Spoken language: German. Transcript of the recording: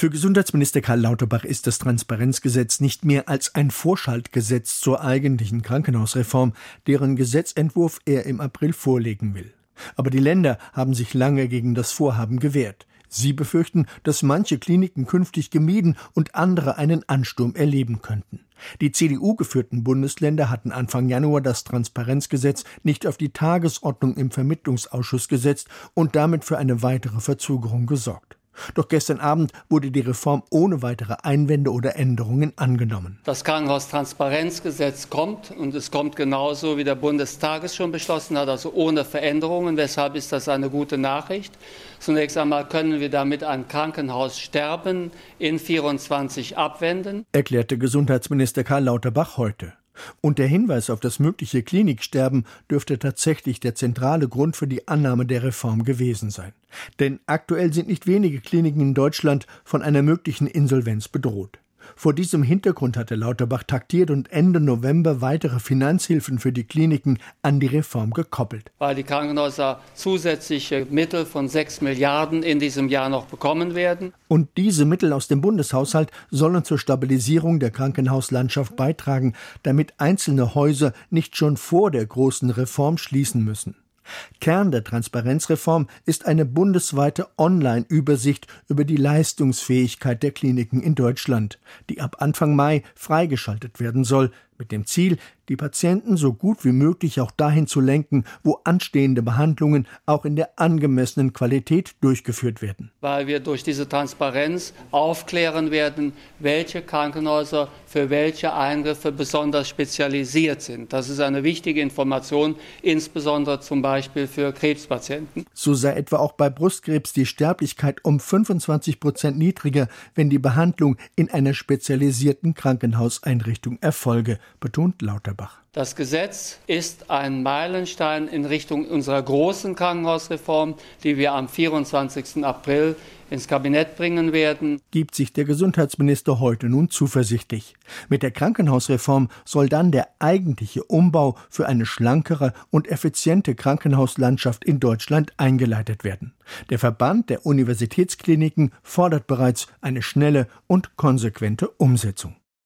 Für Gesundheitsminister Karl Lauterbach ist das Transparenzgesetz nicht mehr als ein Vorschaltgesetz zur eigentlichen Krankenhausreform, deren Gesetzentwurf er im April vorlegen will. Aber die Länder haben sich lange gegen das Vorhaben gewehrt. Sie befürchten, dass manche Kliniken künftig gemieden und andere einen Ansturm erleben könnten. Die CDU geführten Bundesländer hatten Anfang Januar das Transparenzgesetz nicht auf die Tagesordnung im Vermittlungsausschuss gesetzt und damit für eine weitere Verzögerung gesorgt. Doch gestern Abend wurde die Reform ohne weitere Einwände oder Änderungen angenommen. Das Krankenhaustransparenzgesetz kommt und es kommt genauso, wie der Bundestag es schon beschlossen hat, also ohne Veränderungen. Weshalb ist das eine gute Nachricht? Zunächst einmal können wir damit ein Krankenhaussterben in 24 abwenden, erklärte Gesundheitsminister Karl Lauterbach heute. Und der Hinweis auf das mögliche Kliniksterben dürfte tatsächlich der zentrale Grund für die Annahme der Reform gewesen sein. Denn aktuell sind nicht wenige Kliniken in Deutschland von einer möglichen Insolvenz bedroht. Vor diesem Hintergrund hatte Lauterbach taktiert und Ende November weitere Finanzhilfen für die Kliniken an die Reform gekoppelt. Weil die Krankenhäuser zusätzliche Mittel von 6 Milliarden in diesem Jahr noch bekommen werden. Und diese Mittel aus dem Bundeshaushalt sollen zur Stabilisierung der Krankenhauslandschaft beitragen, damit einzelne Häuser nicht schon vor der großen Reform schließen müssen. Kern der Transparenzreform ist eine bundesweite Online-Übersicht über die Leistungsfähigkeit der Kliniken in Deutschland, die ab Anfang Mai freigeschaltet werden soll, mit dem Ziel, die Patienten so gut wie möglich auch dahin zu lenken, wo anstehende Behandlungen auch in der angemessenen Qualität durchgeführt werden. Weil wir durch diese Transparenz aufklären werden, welche Krankenhäuser für welche Eingriffe besonders spezialisiert sind. Das ist eine wichtige Information, insbesondere zum Beispiel für Krebspatienten. So sei etwa auch bei Brustkrebs die Sterblichkeit um 25 Prozent niedriger, wenn die Behandlung in einer spezialisierten Krankenhauseinrichtung erfolge, betont Lauterbach. Das Gesetz ist ein Meilenstein in Richtung unserer großen Krankenhausreform, die wir am 24. April ins Kabinett bringen werden. Gibt sich der Gesundheitsminister heute nun zuversichtlich. Mit der Krankenhausreform soll dann der eigentliche Umbau für eine schlankere und effiziente Krankenhauslandschaft in Deutschland eingeleitet werden. Der Verband der Universitätskliniken fordert bereits eine schnelle und konsequente Umsetzung.